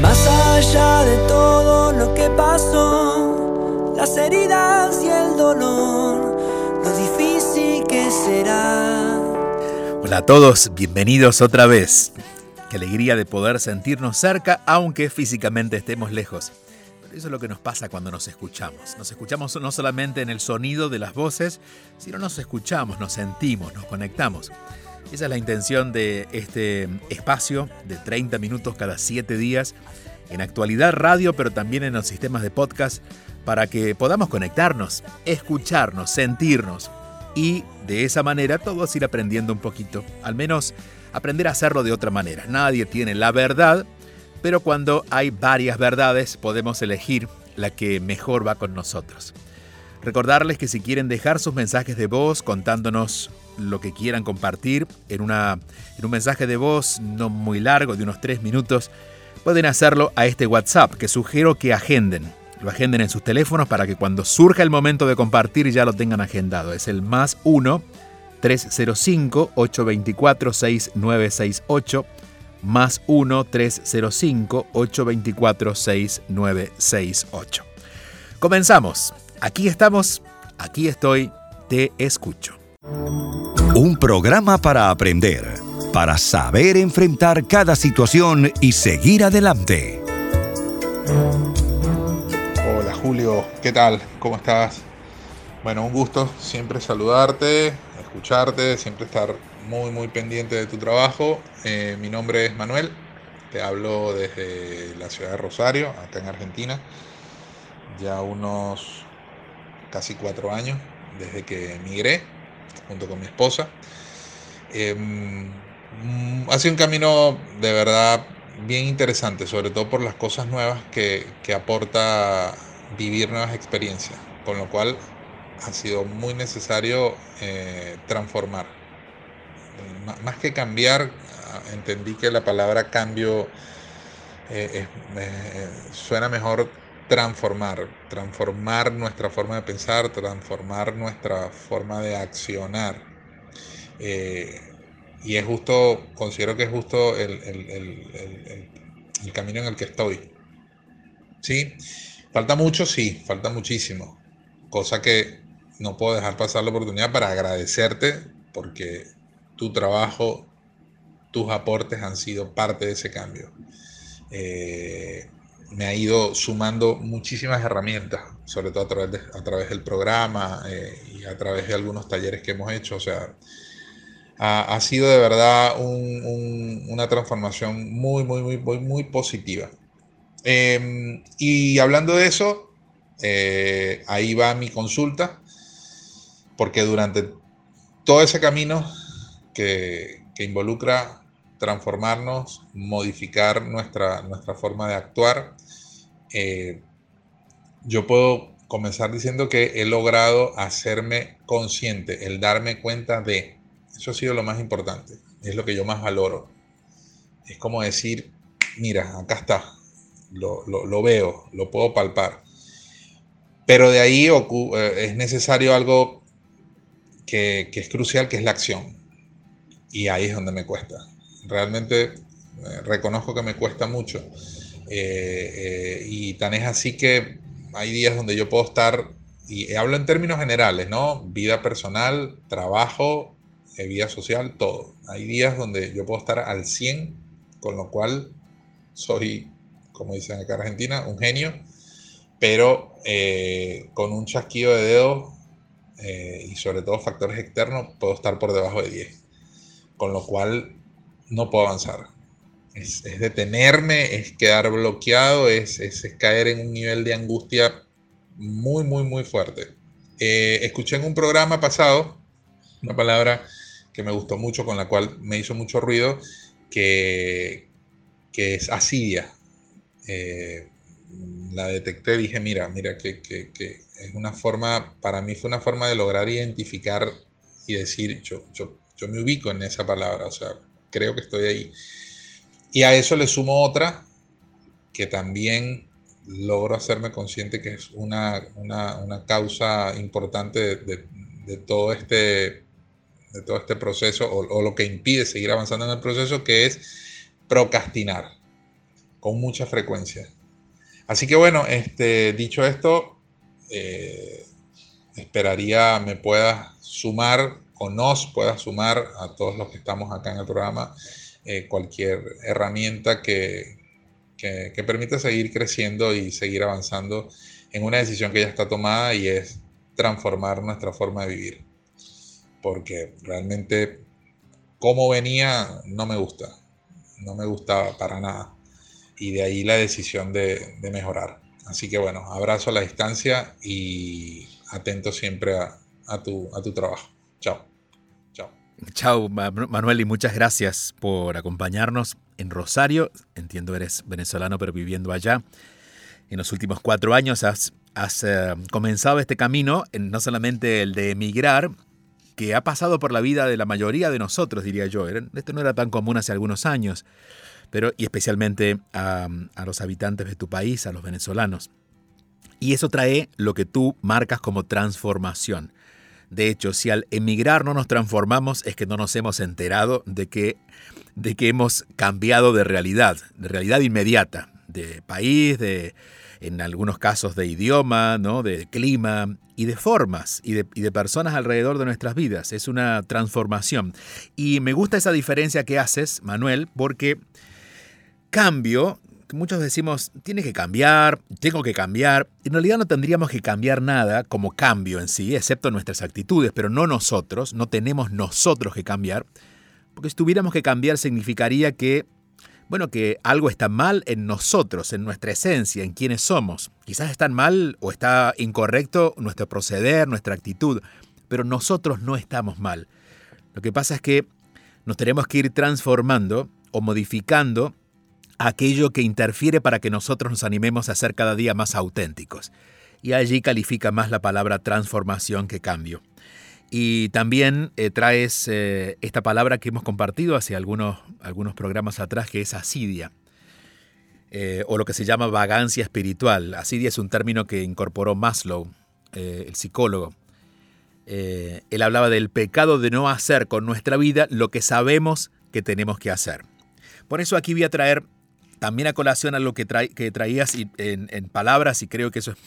Más allá de todo lo que pasó, las heridas y el dolor, lo difícil que será. Hola a todos, bienvenidos otra vez. Qué alegría de poder sentirnos cerca, aunque físicamente estemos lejos. Pero eso es lo que nos pasa cuando nos escuchamos. Nos escuchamos no solamente en el sonido de las voces, sino nos escuchamos, nos sentimos, nos conectamos. Esa es la intención de este espacio de 30 minutos cada 7 días en actualidad radio, pero también en los sistemas de podcast, para que podamos conectarnos, escucharnos, sentirnos y de esa manera todos ir aprendiendo un poquito, al menos aprender a hacerlo de otra manera. Nadie tiene la verdad, pero cuando hay varias verdades podemos elegir la que mejor va con nosotros. Recordarles que si quieren dejar sus mensajes de voz contándonos lo que quieran compartir en, una, en un mensaje de voz no muy largo, de unos tres minutos, pueden hacerlo a este WhatsApp que sugiero que agenden. Lo agenden en sus teléfonos para que cuando surja el momento de compartir ya lo tengan agendado. Es el más 1 305 824 6968 más 1 305 824 6968. Comenzamos. Aquí estamos, aquí estoy, te escucho. Un programa para aprender, para saber enfrentar cada situación y seguir adelante. Hola Julio, ¿qué tal? ¿Cómo estás? Bueno, un gusto siempre saludarte, escucharte, siempre estar muy muy pendiente de tu trabajo. Eh, mi nombre es Manuel, te hablo desde la ciudad de Rosario, acá en Argentina, ya unos casi cuatro años desde que emigré junto con mi esposa. Mm, ha sido un camino de verdad bien interesante, sobre todo por las cosas nuevas que, que aporta vivir nuevas experiencias, con lo cual ha sido muy necesario eh, transformar. Más que cambiar, ah, entendí que la palabra cambio eh, eh, suena mejor transformar, transformar nuestra forma de pensar, transformar nuestra forma de accionar. Eh, y es justo, considero que es justo el, el- el- el- camino en el que estoy. ¿Sí? Falta mucho, sí, falta muchísimo. Cosa que no puedo dejar pasar la oportunidad para agradecerte porque tu trabajo, tus aportes han sido parte de ese cambio. Eh, me ha ido sumando muchísimas herramientas, sobre todo a través, de- a través del programa eh, y a través de algunos talleres que hemos hecho. O sea, ha, sido de verdad un- un- una transformación muy, muy, muy, muy, muy positiva. Eh, y hablando de eso, eh, ahí va mi consulta, porque durante todo ese camino que, que involucra transformarnos, modificar nuestra, nuestra forma de actuar, eh, yo puedo comenzar diciendo que he logrado hacerme consciente, el darme cuenta de, eso ha sido lo más importante, es lo que yo más valoro. Es como decir, mira, acá está, lo, lo- veo, lo puedo palpar. Pero de ahí eh, es necesario algo que, que es crucial, que es la acción. Y ahí es donde me cuesta. Realmente eh, reconozco que me cuesta mucho. Eh, eh, y tan es así que hay días donde yo puedo estar, y hablo en términos generales, ¿no? Vida personal, trabajo, eh, vida social, todo. Hay días donde yo puedo estar al 100, con lo cual soy, como dicen acá en Argentina, un genio. pero eh, con un chasquido de dedo eh, y sobre todo factores externos puedo estar por debajo de 10, con lo cual no puedo avanzar. Es, detenerme, es quedar bloqueado, es, es, caer en un nivel de angustia muy, muy, muy fuerte. Eh, escuché en un programa pasado una palabra que me gustó mucho, con la cual me hizo mucho ruido, que, que es asidia. Eh, la detecté, dije, mira, mira, que, que, que, es una forma, para mí fue una forma de lograr identificar y decir, yo, yo, yo me ubico en esa palabra, o sea, creo que estoy ahí. Y a eso le sumo otra que también logro hacerme consciente que es una, una, una causa importante de, de, todo este, de todo este proceso o, lo que impide seguir avanzando en el proceso, que es procrastinar con mucha frecuencia. Así que bueno, este, dicho esto, eh, esperaría me puedas sumar o nos puedas sumar a todos los que estamos acá en el programa eh, cualquier herramienta que, que, permita seguir creciendo y seguir avanzando en una decisión que ya está tomada y es transformar nuestra forma de vivir. Porque realmente como venía no me gusta, no me gustaba para nada y de ahí la decisión de, de, mejorar. Así que bueno, abrazo a la distancia y atento siempre a, a, tu, a tu trabajo. Chao. Chao. Chao, Manuel, y muchas gracias por acompañarnos en Rosario. Entiendo eres venezolano, pero viviendo allá. En los últimos cuatro años has, uh, comenzado este camino, no solamente el de emigrar, que ha pasado por la vida de la mayoría de nosotros, diría yo. Esto no era tan común hace algunos años pero, y especialmente a los habitantes de tu país, a los venezolanos. Y eso trae lo que tú marcas como transformación. De hecho, si al emigrar no nos transformamos es que no nos hemos enterado de que, de que hemos cambiado de realidad, de realidad inmediata, de país, de, en algunos casos de idioma, ¿no? de clima y de formas y de, y de, personas alrededor de nuestras vidas. Es una transformación. Y me gusta esa diferencia que haces, Manuel, porque cambio, muchos decimos, tiene que cambiar, tengo que cambiar. En realidad no tendríamos que cambiar nada como cambio en sí, excepto nuestras actitudes, pero no nosotros, no tenemos nosotros que cambiar. Porque si tuviéramos que cambiar significaría que, bueno, que algo está mal en nosotros, en nuestra esencia, en quienes somos. Quizás está mal o está incorrecto nuestro proceder, nuestra actitud, pero nosotros no estamos mal. Lo que pasa es que nos tenemos que ir transformando o modificando aquello que interfiere para que nosotros nos animemos a ser cada día más auténticos. Y allí califica más la palabra transformación que cambio. Y también eh, traes eh, esta palabra que hemos compartido hace algunos, algunos programas atrás, que es asidia, eh, o lo que se llama vagancia espiritual. Asidia es un término que incorporó Maslow, el psicólogo. él hablaba del pecado de no hacer con nuestra vida lo que sabemos que tenemos que hacer. Por eso aquí voy a traer también a colación a lo que, tra que traías en, palabras, y creo que eso es,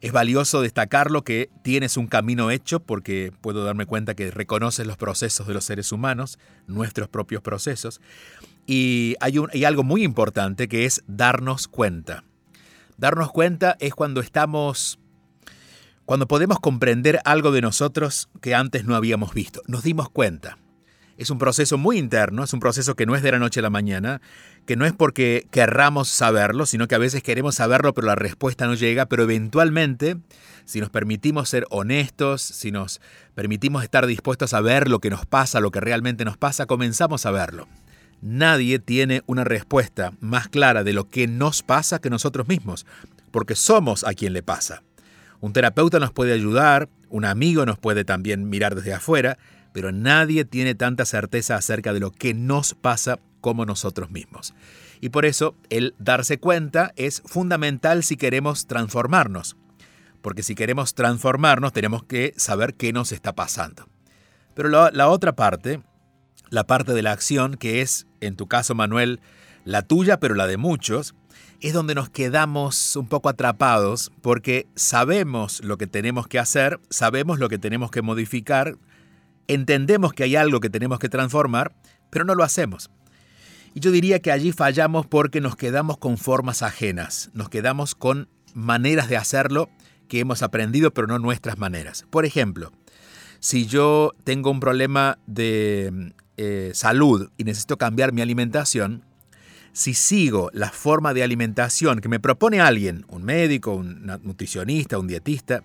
es, valioso destacarlo, que tienes un camino hecho, porque puedo darme cuenta que reconoces los procesos de los seres humanos, nuestros propios procesos, y hay, un, hay algo muy importante que es darnos cuenta. Darnos cuenta es cuando estamos cuando podemos comprender algo de nosotros que antes no habíamos visto. Nos dimos cuenta. Es un proceso muy interno, es un proceso que no es de la noche a la mañana, que no es porque querramos saberlo, sino que a veces queremos saberlo pero la respuesta no llega, pero eventualmente, si nos permitimos ser honestos, si nos permitimos estar dispuestos a ver lo que nos pasa, lo que realmente nos pasa, comenzamos a verlo. Nadie tiene una respuesta más clara de lo que nos pasa que nosotros mismos, porque somos a quien le pasa. Un terapeuta nos puede ayudar, un amigo nos puede también mirar desde afuera, pero nadie tiene tanta certeza acerca de lo que nos pasa como nosotros mismos. Y por eso el darse cuenta es fundamental si queremos transformarnos, porque si queremos transformarnos tenemos que saber qué nos está pasando. Pero la, la otra parte, la parte de la acción, que es, en tu caso Manuel, la tuya, pero la de muchos, es donde nos quedamos un poco atrapados porque sabemos lo que tenemos que hacer, sabemos lo que tenemos que modificar, entendemos que hay algo que tenemos que transformar, pero no lo hacemos. Y yo diría que allí fallamos porque nos quedamos con formas ajenas, nos quedamos con maneras de hacerlo que hemos aprendido, pero no nuestras maneras. Por ejemplo, si yo tengo un problema de eh, salud y necesito cambiar mi alimentación, si sigo la forma de alimentación que me propone alguien, un médico, un nutricionista, un dietista,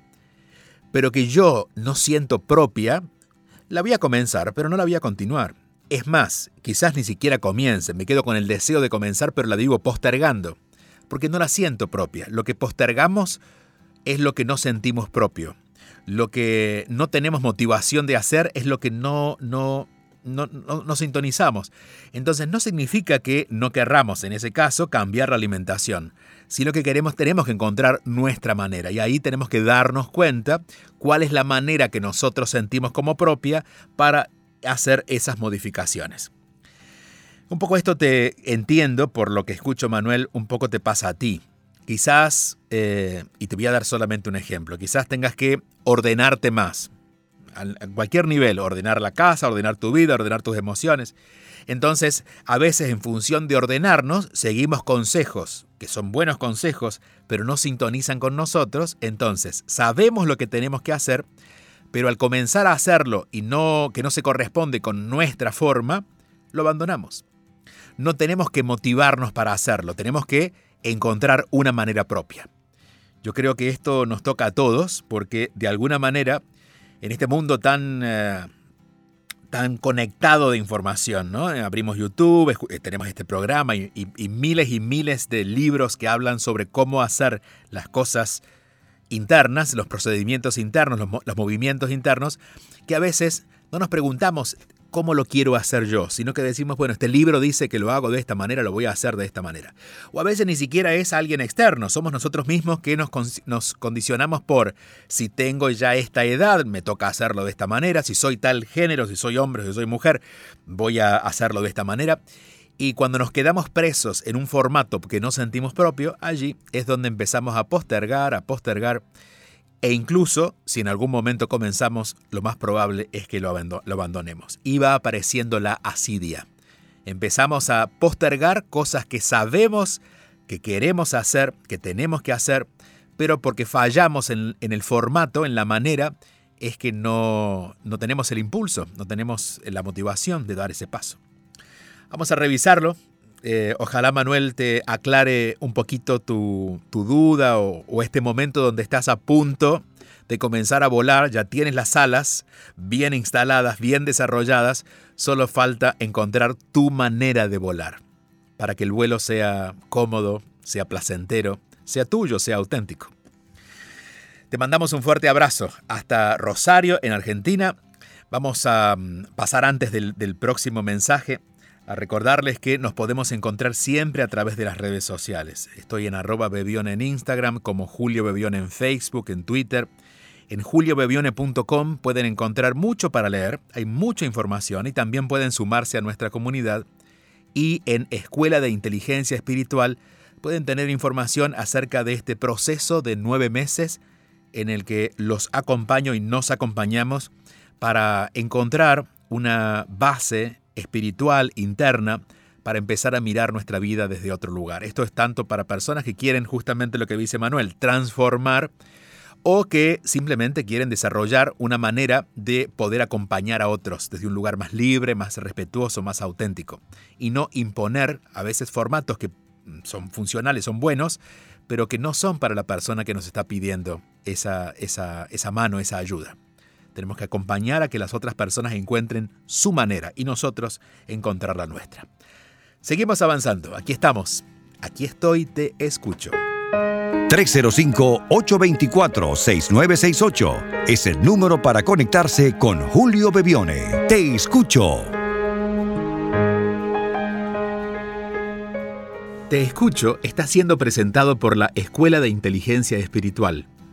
pero que yo no siento propia, la voy a comenzar, pero no la voy a continuar. Es más, quizás ni siquiera comience, me quedo con el deseo de comenzar, pero la digo postergando, porque no la siento propia. Lo que postergamos es lo que no sentimos propio. Lo que no tenemos motivación de hacer es lo que no, no, no, no, sintonizamos. Entonces no significa que no querramos, en ese caso, cambiar la alimentación. Si lo que queremos, tenemos que encontrar nuestra manera. Y ahí tenemos que darnos cuenta cuál es la manera que nosotros sentimos como propia para hacer esas modificaciones. Un poco esto te entiendo por lo que escucho, Manuel, un poco te pasa a ti. Quizás, eh, y te voy a dar solamente un ejemplo, quizás tengas que ordenarte más, a cualquier nivel, ordenar la casa, ordenar tu vida, ordenar tus emociones. Entonces, a veces en función de ordenarnos, seguimos consejos, que son buenos consejos, pero no sintonizan con nosotros, entonces sabemos lo que tenemos que hacer, pero al comenzar a hacerlo y no que no se corresponde con nuestra forma, lo abandonamos. No tenemos que motivarnos para hacerlo, tenemos que encontrar una manera propia. Yo creo que esto nos toca a todos porque de alguna manera en este mundo tan, eh, tan conectado de información, ¿no? Abrimos YouTube, eh, tenemos este programa y, miles y miles de libros que hablan sobre cómo hacer las cosas internas, los procedimientos internos, los movimientos internos, que a veces no nos preguntamos, cómo lo quiero hacer yo, sino que decimos, bueno, este libro dice que lo hago de esta manera, lo voy a hacer de esta manera. O a veces ni siquiera es alguien externo, somos nosotros mismos que nos, nos condicionamos por, si tengo ya esta edad, me toca hacerlo de esta manera, si soy tal género, si soy hombre, si soy mujer, voy a hacerlo de esta manera. Y cuando nos quedamos presos en un formato que no sentimos propio, allí es donde empezamos a postergar, a postergar e incluso, si en algún momento comenzamos, lo más probable es que lo, abandonemos. Va apareciendo la asidia. Empezamos a postergar cosas que sabemos que queremos hacer, que tenemos que hacer, pero porque fallamos en, el formato, en la manera, es que no, no tenemos el impulso, no tenemos la motivación de dar ese paso. Vamos a revisarlo eh, ojalá Manuel te aclare un poquito tu, duda o, este momento donde estás a punto de comenzar a volar, ya tienes las alas bien instaladas, bien desarrolladas, solo falta encontrar tu manera de volar para que el vuelo sea cómodo, sea placentero, sea tuyo, sea auténtico. Te mandamos un fuerte abrazo hasta Rosario, en Argentina. Vamos a mm, pasar antes del, del próximo mensaje a recordarles que nos podemos encontrar siempre a través de las redes sociales. Estoy en arroba bebione en Instagram, como Julio Bebione en Facebook, en Twitter. En juliobebione.com pueden encontrar mucho para leer, hay mucha información y también pueden sumarse a nuestra comunidad. Y en Escuela de Inteligencia Espiritual pueden tener información acerca de este proceso de nueve meses en el que los acompaño y nos acompañamos para encontrar una base espiritual interna para empezar a mirar nuestra vida desde otro lugar. Esto es tanto para personas que quieren justamente lo que dice Manuel, transformar o que simplemente quieren desarrollar una manera de poder acompañar a otros desde un lugar más libre, más respetuoso, más auténtico. Y no imponer a veces formatos que son funcionales, son buenos, pero que no son para la persona que nos está pidiendo esa, esa, esa mano, esa ayuda. Tenemos que acompañar a que las otras personas encuentren su manera y nosotros encontrar la nuestra. Seguimos avanzando. Aquí estamos. Aquí estoy, te escucho. 305-824-6968 es el número para conectarse con Julio Bebione. Te escucho. Te escucho está siendo presentado por la Escuela de Inteligencia Espiritual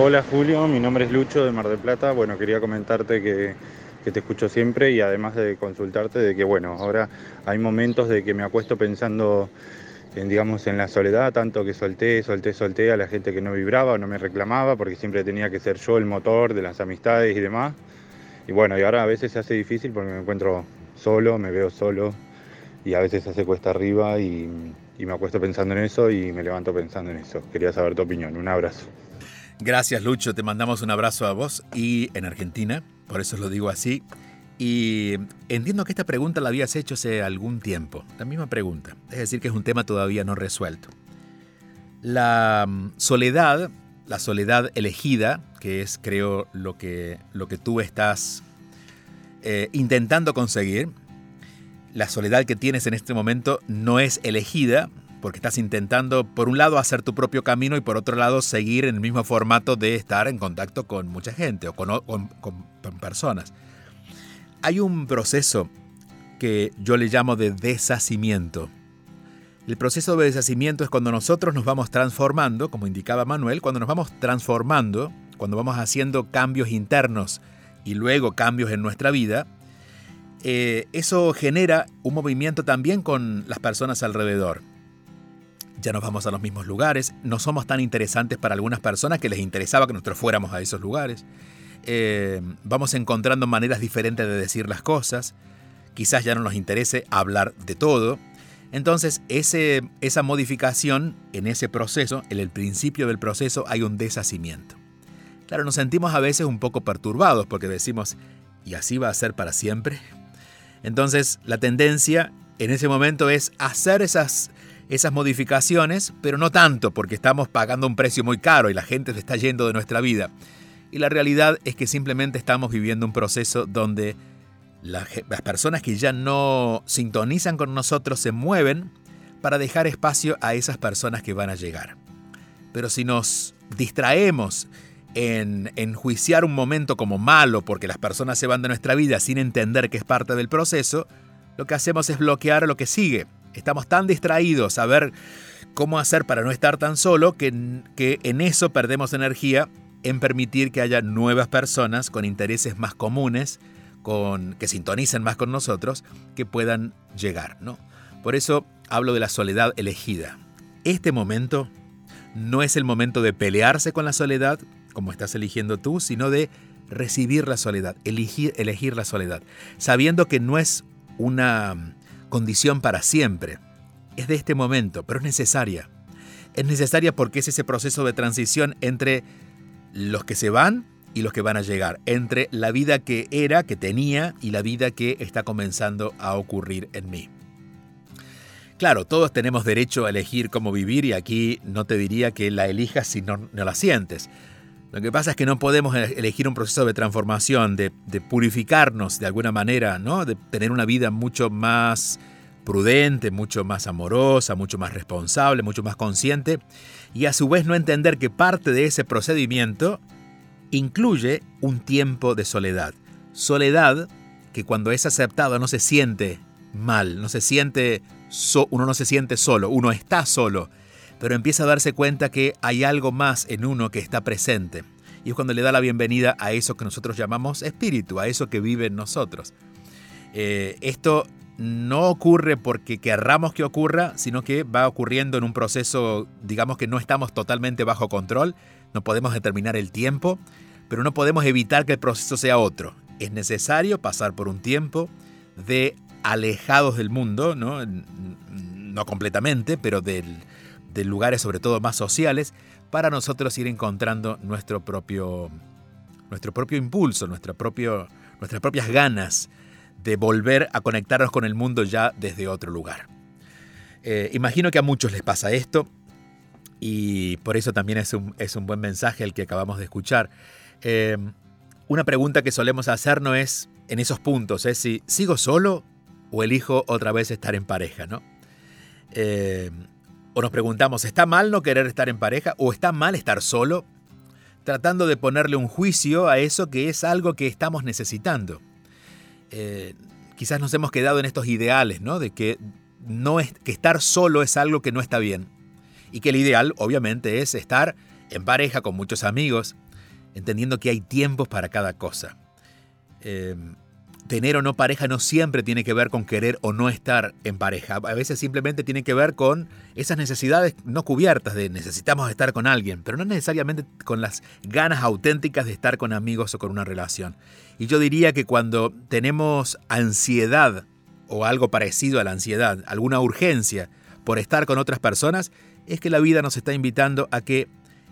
Hola Julio, mi nombre es Lucho de Mar del Plata. Bueno, quería comentarte que, que, te escucho siempre y además de consultarte de que, bueno, ahora hay momentos de que me acuesto pensando en, digamos, en la soledad, tanto que solté, solté, solté a la gente que no vibraba o no me reclamaba, porque siempre tenía que ser yo el motor de las amistades y demás. Y bueno, y ahora a veces se hace difícil porque me encuentro solo, me veo solo y a veces se hace cuesta arriba y, y me acuesto pensando en eso y me levanto pensando en eso. Quería saber tu opinión. Un abrazo. Gracias Lucho, te mandamos un abrazo a vos y en Argentina, por eso lo digo así. Y entiendo que esta pregunta la habías hecho hace algún tiempo, la misma pregunta, es decir, que es un tema todavía no resuelto. La mm, soledad, la soledad elegida, que es creo lo que, lo que tú estás eh, intentando conseguir, la soledad que tienes en este momento no es elegida, porque estás intentando, por un lado, hacer tu propio camino y por otro lado, seguir en el mismo formato de estar en contacto con mucha gente o con, con, con personas. Hay un proceso que yo le llamo de deshacimiento. El proceso de deshacimiento es cuando nosotros nos vamos transformando, como indicaba Manuel, cuando nos vamos transformando, cuando vamos haciendo cambios internos y luego cambios en nuestra vida, eh, eso genera un movimiento también con las personas alrededor ya nos vamos a los mismos lugares, no somos tan interesantes para algunas personas que les interesaba que nosotros fuéramos a esos lugares, eh, vamos encontrando maneras diferentes de decir las cosas, quizás ya no nos interese hablar de todo. Entonces, ese, esa modificación en ese proceso, en el principio del proceso, hay un deshacimiento. Claro, nos sentimos a veces un poco perturbados porque decimos, ¿y así va a ser para siempre? Entonces, la tendencia en ese momento es hacer esas esas modificaciones, pero no tanto porque estamos pagando un precio muy caro y la gente se está yendo de nuestra vida. Y la realidad es que simplemente estamos viviendo un proceso donde las personas que ya no sintonizan con nosotros se mueven para dejar espacio a esas personas que van a llegar. Pero si nos distraemos en enjuiciar un momento como malo porque las personas se van de nuestra vida sin entender que es parte del proceso, lo que hacemos es bloquear lo que sigue. Estamos tan distraídos a ver cómo hacer para no estar tan solo que, que en eso perdemos energía en permitir que haya nuevas personas con intereses más comunes, con, que sintonicen más con nosotros, que puedan llegar. ¿no? Por eso hablo de la soledad elegida. Este momento no es el momento de pelearse con la soledad, como estás eligiendo tú, sino de recibir la soledad, elegir, elegir la soledad, sabiendo que no es una condición para siempre. Es de este momento, pero es necesaria. Es necesaria porque es ese proceso de transición entre los que se van y los que van a llegar, entre la vida que era, que tenía, y la vida que está comenzando a ocurrir en mí. Claro, todos tenemos derecho a elegir cómo vivir y aquí no te diría que la elijas si no, no la sientes. Lo que pasa es que no podemos elegir un proceso de transformación, de, de, purificarnos de alguna manera, ¿no? de tener una vida mucho más prudente, mucho más amorosa, mucho más responsable, mucho más consciente, y a su vez no entender que parte de ese procedimiento incluye un tiempo de soledad. Soledad que cuando es aceptada no se siente mal, no se siente uno no se siente solo, uno está solo, pero empieza a darse cuenta que hay algo más en uno que está presente. Y es cuando le da la bienvenida a eso que nosotros llamamos espíritu, a eso que vive en nosotros. Eh, esto no ocurre porque querramos que ocurra, sino que va ocurriendo en un proceso, digamos que no estamos totalmente bajo control, no podemos determinar el tiempo, pero no podemos evitar que el proceso sea otro. Es necesario pasar por un tiempo de alejados del mundo, no, no completamente, pero del, de lugares sobre todo más sociales, para nosotros ir encontrando nuestro propio, nuestro propio impulso, nuestra propio, nuestras propias ganas de volver a conectarnos con el mundo ya desde otro lugar. Eh, imagino que a muchos les pasa esto y por eso también es un, es un buen mensaje el que acabamos de escuchar. Eh, una pregunta que solemos hacernos es en esos puntos, es si sigo solo o elijo otra vez estar en pareja, ¿no? O nos preguntamos, ¿está mal no querer estar en pareja o está mal estar solo? Tratando de ponerle un juicio a eso que es algo que estamos necesitando. Eh, quizás nos hemos quedado en estos ideales, ¿no? De que, no es, que estar solo es algo que no está bien. Y que el ideal, obviamente, es estar en pareja con muchos amigos, entendiendo que hay tiempos para cada cosa. Eh, tener o no pareja no siempre tiene que ver con querer o no estar en pareja. A veces simplemente tiene que ver con esas necesidades no cubiertas de necesitamos estar con alguien, pero no necesariamente con las ganas auténticas de estar con amigos o con una relación. Y yo diría que cuando tenemos ansiedad o algo parecido a la ansiedad, alguna urgencia por estar con otras personas, es que la vida nos está invitando a que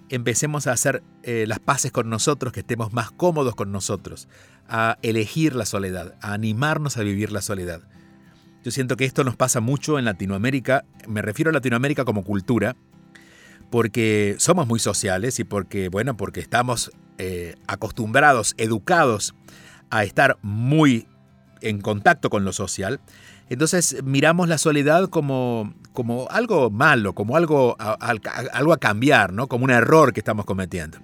empecemos a hacer eh, las paces con nosotros, que estemos más cómodos con nosotros, a elegir la soledad, a animarnos a vivir la soledad. Yo siento que esto nos pasa mucho en Latinoamérica, me refiero a Latinoamérica como cultura, porque somos muy sociales y porque, bueno, porque estamos eh, acostumbrados, educados a estar muy en contacto con lo social. Entonces miramos la soledad como, como algo malo, como algo a, algo a cambiar, ¿no? como un error que estamos cometiendo.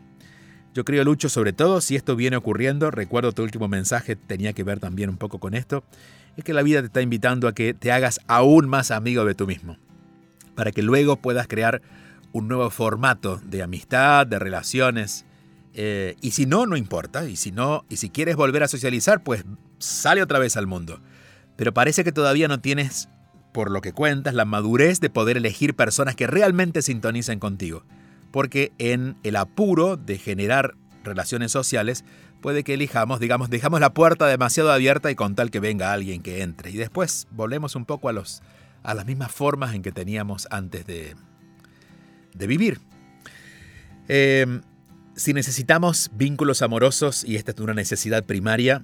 Yo creo, Lucho, sobre todo si esto viene ocurriendo, recuerdo tu último mensaje, tenía que ver también un poco con esto, es que la vida te está invitando a que te hagas aún más amigo de tú mismo, para que luego puedas crear un nuevo formato de amistad, de relaciones. Eh, y si no, no importa. Y si no, y si quieres volver a socializar, pues sale otra vez al mundo. Pero parece que todavía no tienes, por lo que cuentas, la madurez de poder elegir personas que realmente sintonicen contigo porque en el apuro de generar relaciones sociales, puede que elijamos, digamos, dejamos la puerta demasiado abierta y con tal que venga alguien que entre. Y después volvemos un poco a, los, a las mismas formas en que teníamos antes de, de vivir. Eh, si necesitamos vínculos amorosos, y esta es una necesidad primaria,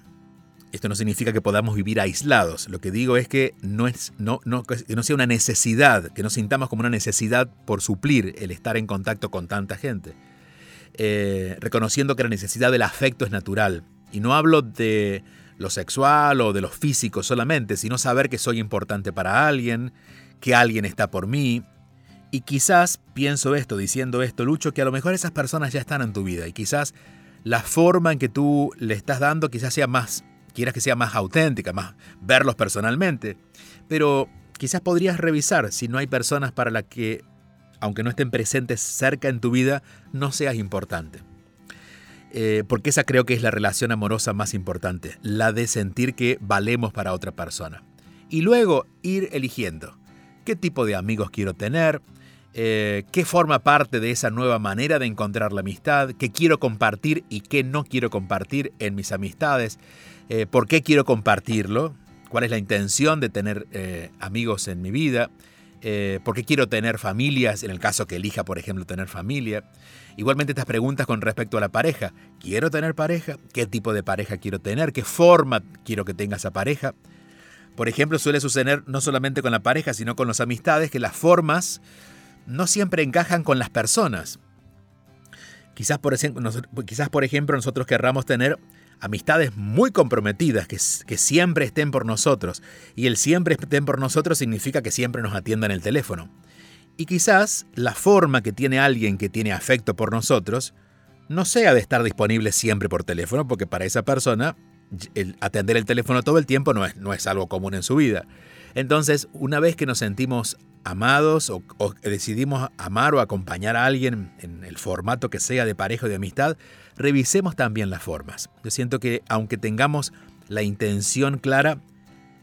esto no significa que podamos vivir aislados. Lo que digo es que no, sea una necesidad, que no sintamos como una necesidad por suplir el estar en contacto con tanta gente. Eh, reconociendo que la necesidad del afecto es natural. Y no hablo de lo sexual o de lo físico solamente, sino saber que soy importante para alguien, que alguien está por mí. Y quizás pienso esto, diciendo esto, Lucho, que a lo mejor esas personas ya están en tu vida y quizás la forma en que tú le estás dando quizás sea más quieras que sea más auténtica, más verlos personalmente. Pero quizás podrías revisar si no hay personas para las que, aunque no estén presentes cerca en tu vida, no seas importante. Eh, porque esa creo que es la relación amorosa más importante, la de sentir que valemos para otra persona. Y luego ir eligiendo qué tipo de amigos quiero tener, eh, qué forma parte de esa nueva manera de encontrar la amistad, qué quiero compartir y qué no quiero compartir en mis amistades. Eh, por qué quiero compartirlo, cuál es la intención de tener eh, amigos en mi vida, por qué quiero tener familias, en el caso que elija, por ejemplo, tener familia. Igualmente estas preguntas con respecto a la pareja. ¿Quiero tener pareja? ¿Qué tipo de pareja quiero tener? ¿Qué forma quiero que tenga esa pareja? Por ejemplo, suele suceder no solamente con la pareja, sino con las amistades, que las formas no siempre encajan con las personas. Quizás por, quizás, por ejemplo, nosotros querramos tener amistades muy comprometidas, que, siempre estén por nosotros. Y el siempre estén por nosotros significa que siempre nos atiendan el teléfono. Y quizás la forma que tiene alguien que tiene afecto por nosotros no sea de estar disponible siempre por teléfono, porque para esa persona atender el teléfono todo el tiempo no es, no es algo común en su vida. Entonces, una vez que nos sentimos amados o, decidimos amar o acompañar a alguien en el formato que sea de pareja o de amistad, revisemos también las formas. Yo siento que aunque tengamos la intención clara,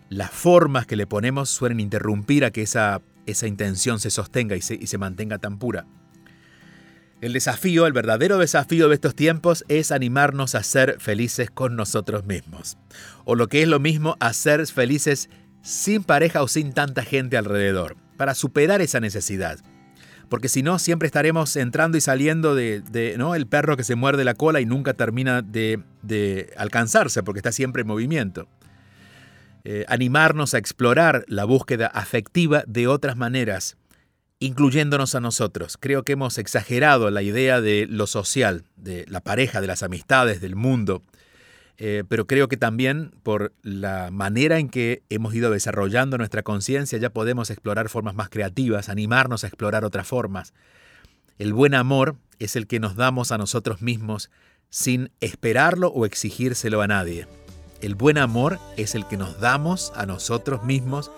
las formas que le ponemos suelen interrumpir a que esa, esa intención se sostenga y se, y se mantenga tan pura. El desafío, el verdadero desafío de estos tiempos es animarnos a ser felices con nosotros mismos. O lo que es lo mismo, a ser felices sin pareja o sin tanta gente alrededor para superar esa necesidad. Porque si no, siempre estaremos entrando y saliendo de, ¿no? el perro que se muerde la cola y nunca termina de, alcanzarse porque está siempre en movimiento. Eh, animarnos a explorar la búsqueda afectiva de otras maneras, incluyéndonos a nosotros. Creo que hemos exagerado la idea de lo social, de la pareja, de las amistades, del mundo, eh, pero creo que también por la manera en que hemos ido desarrollando nuestra conciencia ya podemos explorar formas más creativas, animarnos a explorar otras formas. El buen amor es el que nos damos a nosotros mismos sin esperarlo o exigírselo a nadie. El buen amor es el que nos damos a nosotros mismos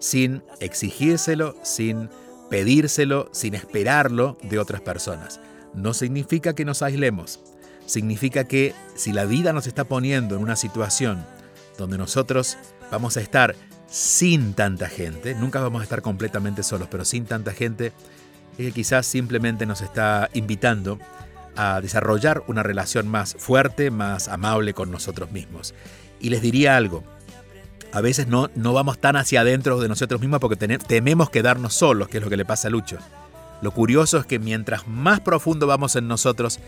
sin exigírselo, sin pedírselo, sin esperarlo de otras personas. No significa que nos aislemos, significa que si la vida nos está poniendo en una situación donde nosotros vamos a estar sin tanta gente, nunca vamos a estar completamente solos, pero sin tanta gente, es que quizás simplemente nos está invitando a desarrollar una relación más fuerte, más amable con nosotros mismos. Y les diría algo, a veces no, no vamos tan hacia adentro de nosotros mismos porque tememos quedarnos solos, que es lo que le pasa a Lucho. Lo curioso es que mientras más profundo vamos en nosotros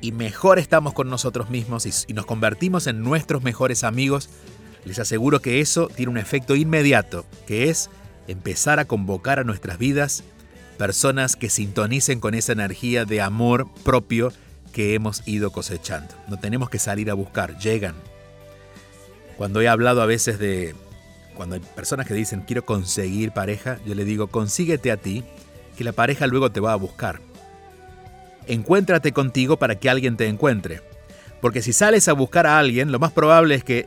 y mejor estamos con nosotros mismos y, nos convertimos en nuestros mejores amigos, les aseguro que eso tiene un efecto inmediato, que es empezar a convocar a nuestras vidas personas que sintonicen con esa energía de amor propio que hemos ido cosechando. No tenemos que salir a buscar, llegan. Cuando he hablado a veces de, cuando hay personas que dicen quiero conseguir pareja, yo le digo consíguete a ti, que la pareja luego te va a buscar. Encuéntrate contigo para que alguien te encuentre. Porque si sales a buscar a alguien, lo más probable es que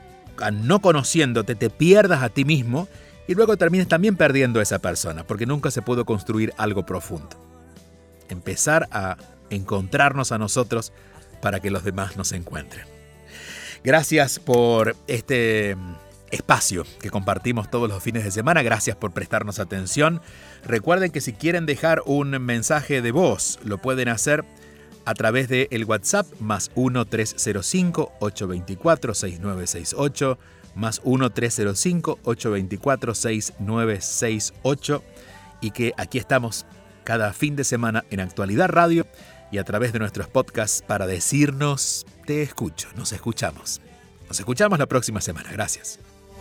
no conociéndote te pierdas a ti mismo y luego termines también perdiendo a esa persona, porque nunca se pudo construir algo profundo. Empezar a encontrarnos a nosotros para que los demás nos encuentren. Gracias por este espacio que compartimos todos los fines de semana. Gracias por prestarnos atención. Recuerden que si quieren dejar un mensaje de voz, lo pueden hacer a través del el WhatsApp más 1-305-824-6968, más 1-305-824-6968 y que aquí estamos cada fin de semana en Actualidad Radio y a través de nuestros podcasts para decirnos, te escucho, nos escuchamos. Nos escuchamos la próxima semana. Gracias.